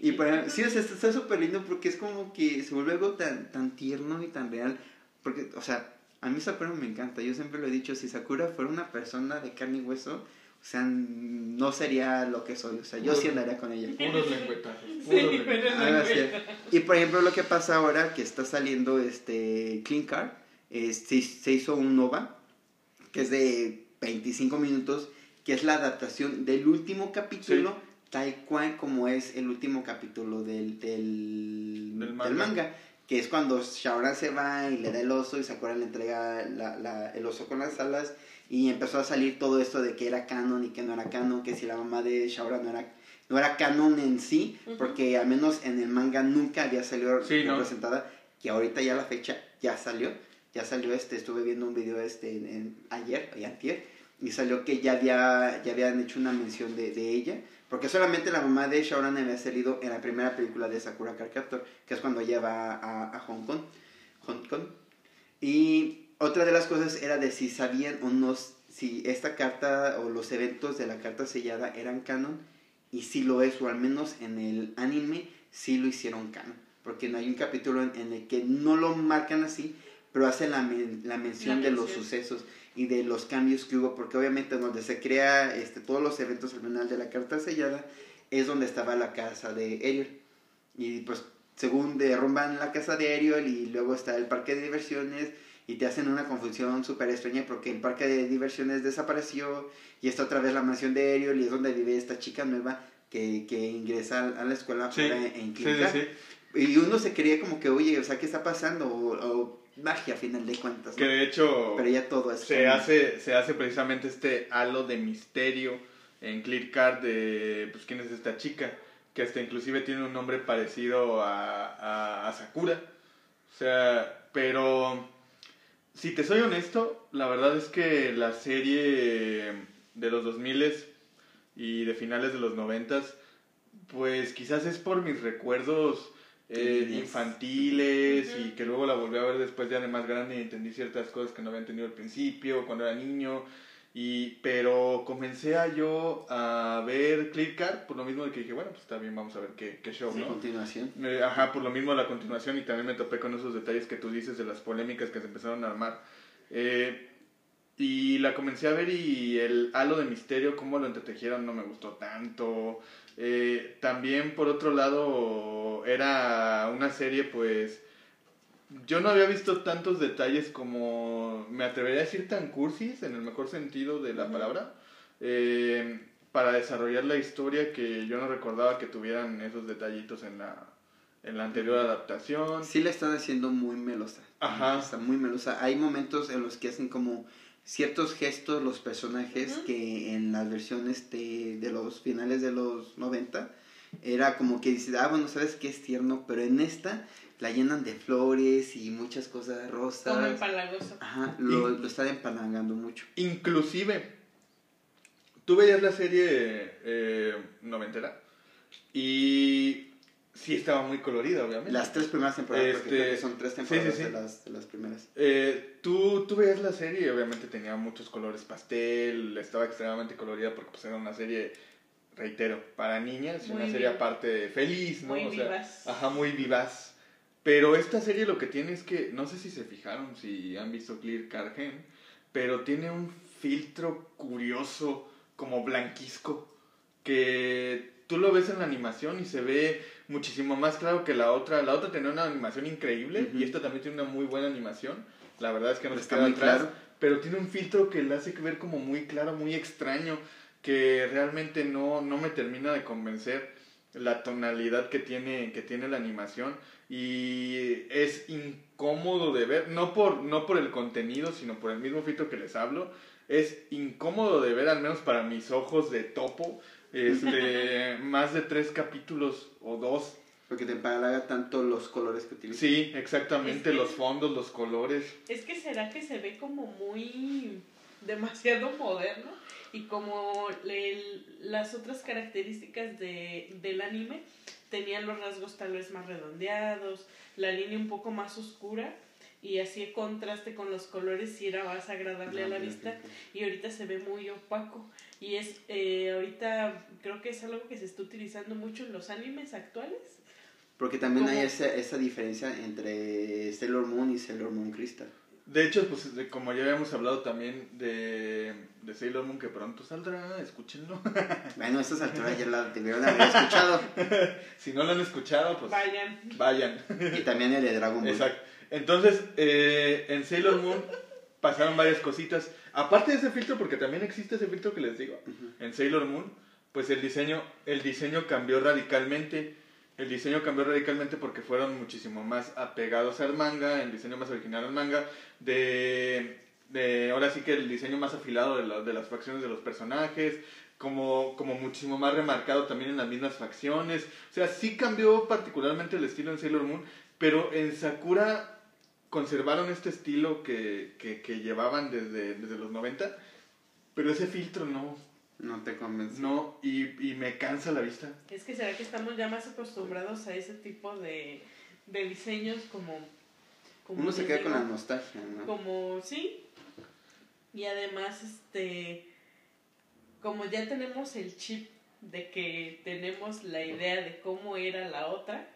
B: Y para, sí, o sea, está- súper lindo porque es como que se vuelve algo tan, tan tierno y tan real. Porque, o sea, a mí Sakura me encanta. Yo siempre lo he dicho, si Sakura fuera una persona de carne y hueso, o sea, no sería lo que soy. O sea, yo sí andaría con ella.
A: Puros lengüetazos.
C: Sí,
A: Puros
C: pero
A: lengüetazos.
B: Y por ejemplo, lo que pasa ahora que está saliendo este Clean Car, eh, se, se hizo un Nova, que es de 25 minutos, que es la adaptación del último capítulo, tal cual como es el último capítulo del, del,
A: Del
B: del
A: manga.
B: manga. Que es cuando Shaoran se va y le da el oso y Sakura le entrega la, la- el oso con las alas. Y empezó a salir todo esto de que era canon y que no era canon, que si la mamá de Shaoran no era, no era canon en sí, porque al menos en el manga nunca había salido
A: Sí, ¿no?
B: representada, que ahorita ya la fecha ya salió, ya salió este, estuve viendo un video este en, en- ayer y antier, y salió que ya había, ya habían hecho una mención de, de ella, porque solamente la mamá de Shaoran había salido en la primera película de Sakura Card que es cuando ella va a, a Hong Kong, Hong Kong, y otra de las cosas era de si sabían o no, si esta carta o los eventos de la carta sellada eran canon, y si lo es, o al menos en el anime, sí lo hicieron canon. Porque no hay un capítulo en, en el que no lo marcan así, pero hacen la, men- la mención
C: La
B: de los sucesos y de los cambios que hubo, porque obviamente donde se crea este, todos los eventos al final de la carta sellada, es donde estaba la casa de Ariel. Y pues según derrumban la casa de Ariel y luego está el parque de diversiones y te hacen una confusión súper extraña porque el parque de diversiones desapareció y está otra vez la mansión de Ariel y es donde vive esta chica nueva que, que ingresa a la escuela
A: Sí,
B: ahora en
A: sí, sí,
B: clínica.
A: sí.
B: Y uno se creía como que, oye, o sea, ¿qué está pasando? O, o magia a final de cuentas. ¿no?
A: Que de hecho
B: Pero ya todo es
A: se hace, se hace precisamente este halo de misterio en Clear Card de pues quién es esta chica, que hasta inclusive tiene un nombre parecido a, a, a Sakura. O sea, pero si te soy honesto, la verdad es que la serie de los 2000 y de finales de los 90 pues quizás es por mis recuerdos eh, infantiles y que luego la volví a ver después ya de más grande y entendí ciertas cosas que no había entendido al principio cuando era niño y pero comencé a yo a ver Clear Card por lo mismo de que dije bueno pues está bien vamos a ver qué, qué show ¿no?
B: continuación.
A: Eh, ajá, por lo mismo la continuación y también me topé con esos detalles que tú dices de las polémicas que se empezaron a armar. Eh, y la comencé a ver y el halo de misterio, cómo lo entretejieron, no me gustó tanto. Eh, también, por otro lado, era una serie, pues, yo no había visto tantos detalles como, me atrevería a decir, tan cursis, en el mejor sentido de la
C: Ujú.
A: palabra, eh, para desarrollar la historia que yo no recordaba que tuvieran esos detallitos en la, en la anterior adaptación.
B: Sí la están haciendo muy melosa.
A: Ajá.
B: Está muy melosa. Hay momentos en los que hacen como ciertos gestos los personajes que en las versiones de, de los finales de los 90 era como que dices, ah, bueno, sabes que es tierno, pero en esta la llenan de flores y muchas cosas
C: Como
B: rosas.
C: empalagoso.
B: Ajá, lo,
A: Y-
B: lo están empalangando mucho.
A: Inclusive, tú veías la serie eh, noventera y sí estaba muy colorida, obviamente.
B: Las tres primeras temporadas, porque
A: Este,
B: creo que son tres
A: sí, sí,
B: temporadas
A: sí.
B: De, las, de las primeras.
A: Eh, tú, tú veías la serie y obviamente tenía muchos colores pastel, estaba extremadamente colorida porque pues era una serie, reitero, para niñas
C: Muy
A: una serie
C: viva.
A: aparte feliz, ¿no?
C: Muy
A: O sea,
C: vivaz.
A: Ajá, muy vivaz. Pero esta serie lo que tiene es que, no sé si se fijaron, si han visto Clear Cargen, pero tiene un filtro curioso, como blanquisco, que tú lo ves en la animación y se ve muchísimo más claro que la otra. La otra tenía una animación increíble y esta también tiene una muy buena animación. La verdad es que no se
B: Está
A: queda
B: muy
A: atrás,
B: claro.
A: pero tiene un filtro que le hace ver como muy claro, muy extraño, que realmente no, no me termina de convencer la tonalidad que tiene, que tiene la animación y es incómodo de ver, no por, no por el contenido, sino por el mismo filtro que les hablo, es incómodo de ver, al menos para mis ojos de topo, este, más de tres capítulos o dos.
B: Porque te empalaga tanto los colores que utilizan.
A: Sí, exactamente,
C: Es que-
A: los fondos, los colores.
C: Es que será que se ve como muy demasiado moderno y como el- las otras características de, del anime tenían los rasgos tal vez más redondeados, la línea un poco más oscura y así el contraste con los colores sí era más agradable a la vista y ahorita se ve muy opaco y es eh, ahorita creo que es algo que se está utilizando mucho en los animes actuales
B: Porque también hay
C: Como-
B: esa, esa diferencia entre Sailor Moon y Sailor Moon Crystal.
A: De hecho, pues de- como ya habíamos hablado también de, de Sailor Moon, que pronto saldrá, escúchenlo.
B: Bueno, a estas alturas ya la debieron haber escuchado.
A: si no lo han escuchado, pues
C: vayan
A: vayan.
B: Y también el de Dragon Ball.
A: Exacto. Entonces, eh, en Sailor Moon pasaron varias cositas. Aparte de ese filtro, porque también existe ese filtro que les digo, en Sailor Moon, pues el diseño, el diseño cambió radicalmente. El diseño cambió radicalmente porque fueron muchísimo más apegados al manga, el diseño más original al manga, de, de ahora sí que el diseño más afilado de, la- de las facciones de los personajes, como, como muchísimo más remarcado también en las mismas facciones. O sea, sí cambió particularmente el estilo en Sailor Moon, pero en Sakura conservaron este estilo que, que, que llevaban desde, desde los 90, pero ese filtro no,
B: No te convence.
A: no, y, y me cansa la vista.
C: Es que será que estamos ya más acostumbrados a ese tipo de, de diseños como... como
B: Uno se queda con la nostalgia, ¿no?
C: Como, sí. Y además, este... Como ya tenemos el chip de que tenemos la idea de cómo era la otra,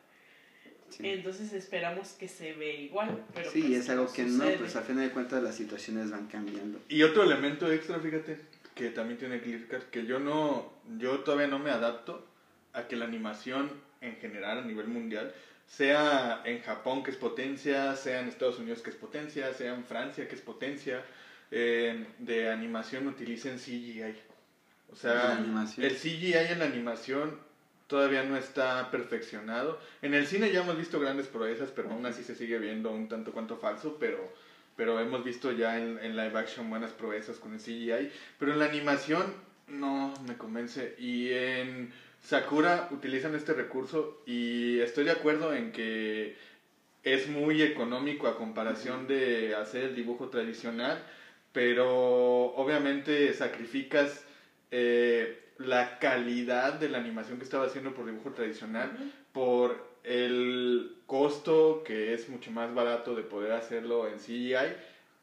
B: Sí,
C: entonces esperamos que se ve igual. Pero
B: Sí,
C: pues
B: es algo que no,
C: sucede.
B: pues a fin de cuentas las situaciones van cambiando.
A: Y otro elemento extra, fíjate, que también tiene Clearcard, que yo no, yo todavía no me adapto a que la animación en general a nivel mundial sea en Japón que es potencia, sea en Estados Unidos que es potencia, sea en Francia que es potencia, eh, de animación utilicen CGI. O sea, el CGI en la animación todavía no está perfeccionado. En el cine ya hemos visto grandes proezas, pero aún así se sigue viendo un tanto cuanto falso, pero, pero hemos visto ya en, en live action buenas proezas con el CGI. Pero en la animación no me convence. Y en Sakura utilizan este recurso y estoy de acuerdo en que es muy económico a comparación de hacer el dibujo tradicional, pero obviamente sacrificas eh, la calidad de la animación que estaba haciendo por dibujo tradicional por el costo que es mucho más barato de poder hacerlo en CGI,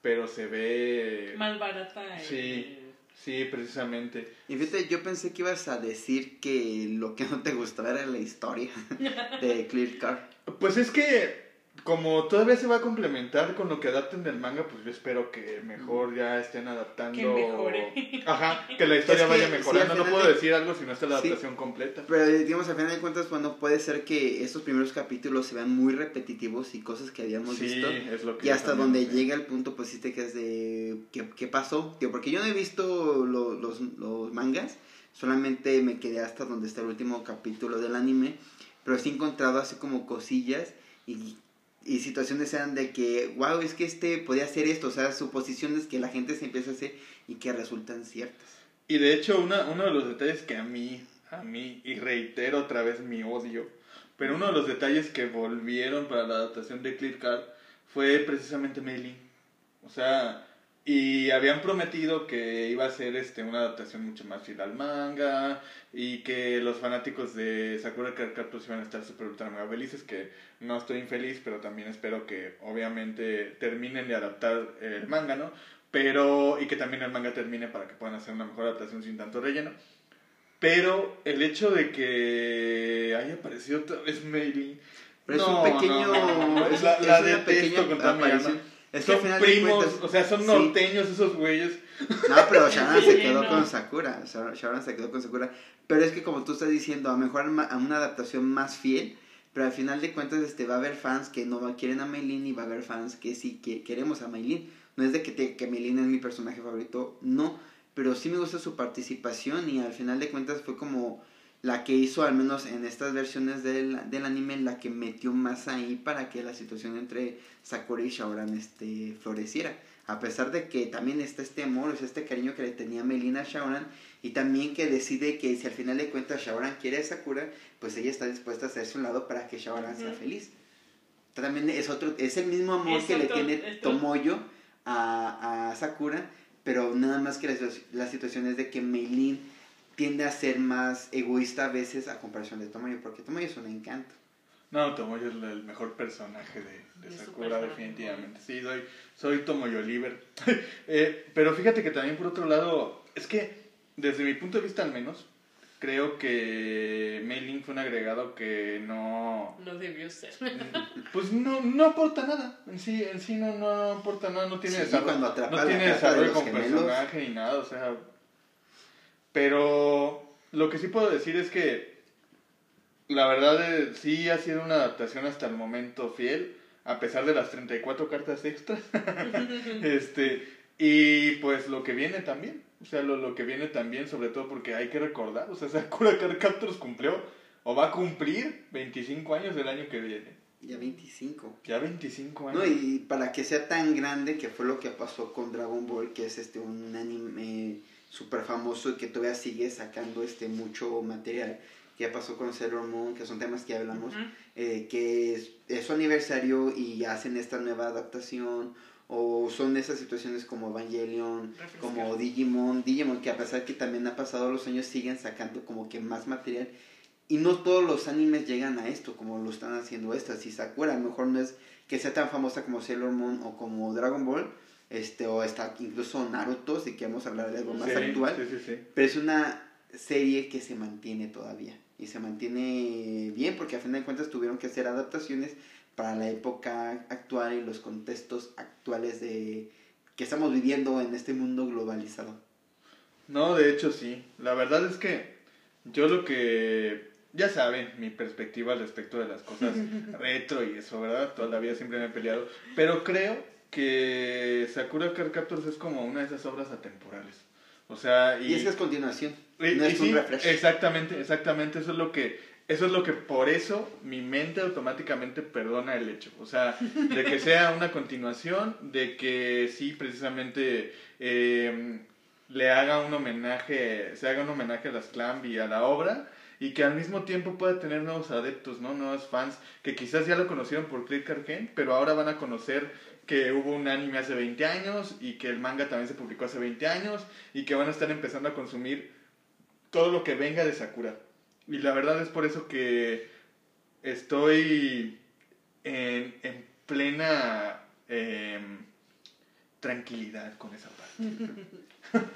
A: pero se ve...
C: Más barata. el-
A: Sí. Sí, precisamente.
B: Y fíjate, yo pensé que ibas a decir que lo que no te gustaba era la historia de Clear Car.
A: Pues es que como todavía se va a complementar con lo que adapten del manga, pues yo espero que mejor ya estén adaptando.
C: Que mejore.
A: Ajá, que la historia
B: Es que,
A: vaya
B: sí,
A: mejorando.
B: al
A: no puedo
B: de-
A: decir algo si no está la
B: Sí.
A: adaptación completa.
B: Pero digamos, al final de cuentas, bueno, puede ser que estos primeros capítulos se vean muy repetitivos y cosas que habíamos
A: Sí,
B: visto.
A: es lo que
B: Y hasta
A: también
B: donde
A: sé.
B: llega el punto, pues sí te quedas de... ¿Qué, qué pasó? Tío, porque yo no he visto lo- los, los mangas, solamente me quedé hasta donde está el último capítulo del anime. pero sí he encontrado así como cosillas y, y situaciones eran de que, wow, es que este podía hacer esto, o sea, suposiciones que la gente se empieza a hacer y que resultan ciertas.
A: Y de hecho, una, uno de los detalles que a mí, a mí, y reitero otra vez mi odio, pero uno de los detalles que volvieron para la adaptación de Clear Card fue precisamente Mei O sea, y habían prometido que iba a ser este, una adaptación mucho más fiel al manga y que los fanáticos de Sakura Card Captors iban a estar súper ultra mega felices, que no estoy infeliz, pero también espero que obviamente terminen de adaptar el manga, ¿no? Pero, y que también el manga termine para que puedan hacer una mejor adaptación sin tanto relleno. Pero el hecho de que haya aparecido otra vez Meili...
B: Pero es un pequeño...
A: no,
B: es-
A: la,
B: es
A: la detesto con toda mi.
B: Es que al
A: son
B: final de
A: primos,
B: cuentas-
A: o sea, son
B: sí.
A: norteños esos güeyes.
B: No, pero Sharon se quedó
C: No.
B: con Sakura. Sharon se quedó con Sakura. Pero es que como tú estás diciendo, a lo mejor a una adaptación más fiel. Pero al final de cuentas este, va a haber fans que no quieren a Maylin y va a haber fans que sí que queremos a Maylin. No es de que, te, que Maylin es mi personaje favorito, no. Pero sí me gusta su participación y al final de cuentas fue como la que hizo, al menos en estas versiones del, del anime, la que metió más ahí para que la situación entre Sakura y Shaoran este, floreciera. A pesar de que también está este amor, sea, este cariño que le tenía Melina a Shaoran, y también que decide que si al final de cuentas Shaoran quiere a Sakura, pues ella está dispuesta a hacerse un lado para que Shaoran sea
C: Ujú.
B: feliz. También es otro, es el mismo amor
C: Es
B: que le tiene Tomoyo a, a Sakura, pero nada más que la, la situación es de que Meilin tiende a ser más egoísta a veces a comparación de Tomoyo, porque Tomoyo es un encanto.
A: No, Tomoyo es el mejor personaje de, de Sakura, definitivamente. Sí, soy, soy Tomoyo Oliver. Eh, pero fíjate que también por otro lado, es que desde mi punto de vista al menos, creo que Mailing fue un agregado que no...
C: No debió ser.
A: Pues no, no aporta nada. En sí, en sí no, no aporta nada, no tiene
B: Sí,
A: desarrollo.
B: cuando atrapa
A: no tiene
B: de
A: desarrollo con
B: gemelos.
A: personaje ni nada, o sea. Pero lo que sí puedo decir es que la verdad eh, sí ha sido una adaptación hasta el momento fiel, a pesar de las 34 cartas extras. este, y pues lo que viene también. O sea, lo, lo que viene también, sobre todo porque hay que recordar, o sea, Sakura Card Captors cumplió o va a cumplir 25 años del año que viene.
B: Ya 25.
A: Ya 25 años.
B: No, y para que sea tan grande, que fue lo que pasó con Dragon Ball, que es este un anime súper famoso y que todavía sigue sacando este mucho material, que ya pasó con Sailor Moon, que son temas que hablamos, eh, que es, es su aniversario y hacen esta nueva adaptación, o son esas situaciones como Evangelion, como Digimon, Digimon que a pesar que también ha pasado los años siguen sacando como que más material. Y no todos los animes llegan a esto como lo están haciendo estas. Y Sakura a lo mejor no es que sea tan famosa como Sailor Moon o como Dragon Ball este o está incluso Naruto si queremos hablar de algo más
A: Sí,
B: actual
A: Sí, sí, sí.
B: pero es una serie que se mantiene todavía y se mantiene bien porque a fin de cuentas tuvieron que hacer adaptaciones para la época actual y los contextos actuales de que estamos viviendo en este mundo globalizado.
A: No, de hecho sí. La verdad es que yo lo que... Ya saben, mi perspectiva al respecto de las cosas retro y eso, ¿verdad? Toda la vida siempre me he peleado. Pero creo que Sakura Card Captors es como una de esas obras atemporales. O sea, y...
B: Y, es que es continuación,
A: y-
B: no es
A: sí,
B: un refresh.
A: Exactamente, exactamente. Eso es lo que... Eso es lo que por eso mi mente automáticamente perdona el hecho. O sea, de que sea una continuación, de que sí, precisamente eh, le haga un homenaje, se haga un homenaje a las Clamp y a la obra, y que al mismo tiempo pueda tener nuevos adeptos, ¿no? Nuevos fans, que quizás ya lo conocieron por Click Arcane, pero ahora van a conocer que hubo un anime hace 20 años, y que el manga también se publicó hace 20 años, y que van a estar empezando a consumir todo lo que venga de Sakura. Y la verdad es por eso que estoy en, en plena em, tranquilidad con esa parte.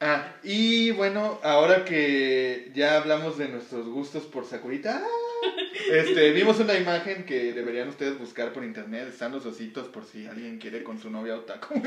A: ah, y bueno, ahora que ya hablamos de nuestros gustos por Sakurita, ¡ah! Este, vimos una imagen que deberían ustedes buscar por internet. Están los ositos por si alguien quiere con su novia otaku.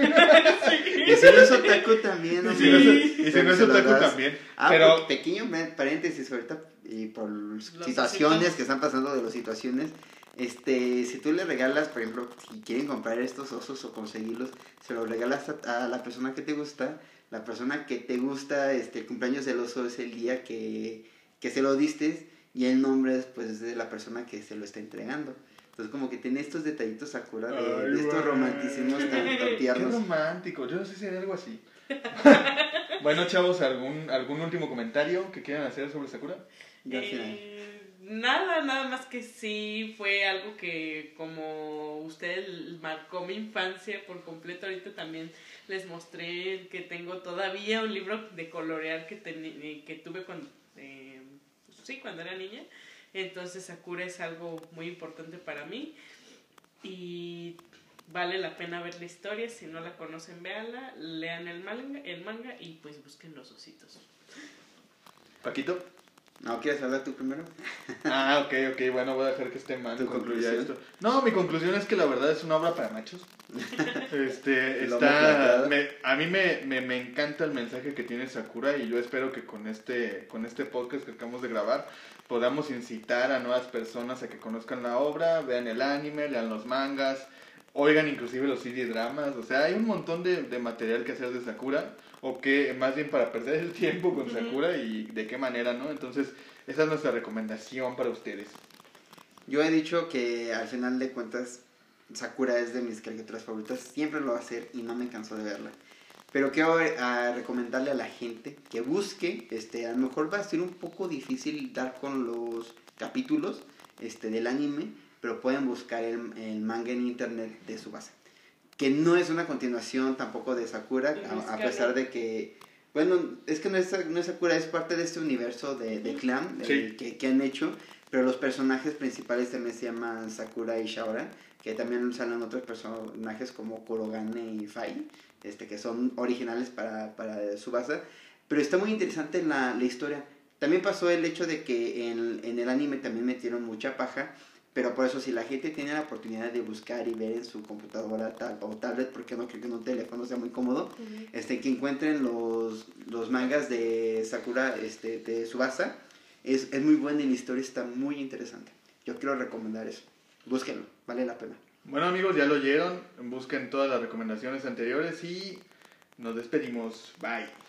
B: Y si no es otaku también,
A: Y
B: ¿no?
A: si no es, y si no es otaku
B: das.
A: también.
B: Ah,
A: pero
B: pues, pequeño paréntesis ahorita y por situaciones que están pasando de las situaciones. Este, si tú le regalas, por ejemplo, si quieren comprar estos osos o conseguirlos, se los regalas a, a la persona que te gusta. La persona que te gusta, este, el cumpleaños del oso es el día que, que se lo diste y el nombre es pues de la persona que se lo está entregando. Entonces como que tiene estos detallitos Sakura de,
A: Ay,
B: de estos romanticismos tan, tan
A: Qué
B: tiernos.
A: romántico. Yo no sé si hay algo así. bueno, chavos, ¿algún, ¿algún último comentario que quieran hacer sobre Sakura?
B: Ya.
C: Eh, nada, nada más que sí fue algo que como usted marcó mi infancia por completo. Ahorita también les mostré que tengo todavía un libro de colorear que, teni- que tuve cuando, eh, sí, cuando era niña. Entonces Sakura es algo muy importante para mí y vale la pena ver la historia. Si no la conocen, véanla, lean el manga, el manga y pues busquen los ositos.
A: Paquito.
B: No, ¿quieres hablar tú primero?
A: Ah, ok, ok, bueno, voy a dejar que este man
B: ¿Tu
A: concluya
B: conclusión?
A: esto. No, mi conclusión es que la verdad es una obra para machos. Este, está, me- a mí me, me, me encanta el mensaje que tiene Sakura y yo espero que con este, con este podcast que acabamos de grabar podamos incitar a nuevas personas a que conozcan la obra, vean el anime, lean los mangas, oigan inclusive los CD dramas, o sea, hay un montón de, de material que hacer de Sakura, o que más bien para perder el tiempo con. Sakura y de qué manera, ¿no? Entonces, esa es nuestra recomendación para ustedes.
B: Yo he dicho que al final de cuentas Sakura es de mis caricaturas favoritas, siempre lo va a ser y no me canso de verla. Pero quiero eh, a recomendarle a la gente que busque, este, a lo mejor va a ser un poco difícil dar con los capítulos este, del anime, pero pueden buscar el, el manga en internet de Subasa. Que no es una continuación tampoco de Sakura,
C: ¿Y
B: a, pesar de que, bueno, es que no es, no es Sakura, es parte de este universo de, de
A: Sí.
B: que, que han hecho, pero los personajes principales también se llaman Sakura y Shaoran, que también salen otros personajes como Kurogane y Fai, este, que son originales para, para Subasa. Pero está muy interesante la, la historia. También pasó el hecho de que en, en el anime también metieron mucha paja, pero por eso si la gente tiene la oportunidad de buscar y ver en su computadora tal, o tablet, porque no creo que en un teléfono sea muy cómodo, este, que encuentren los, los mangas de Sakura este, de Subasa. Es, es muy buena y la historia está muy interesante. Yo quiero recomendar eso. Búsquenlo, vale la pena.
A: Bueno amigos, ya lo oyeron, busquen todas las recomendaciones anteriores y nos despedimos. Bye.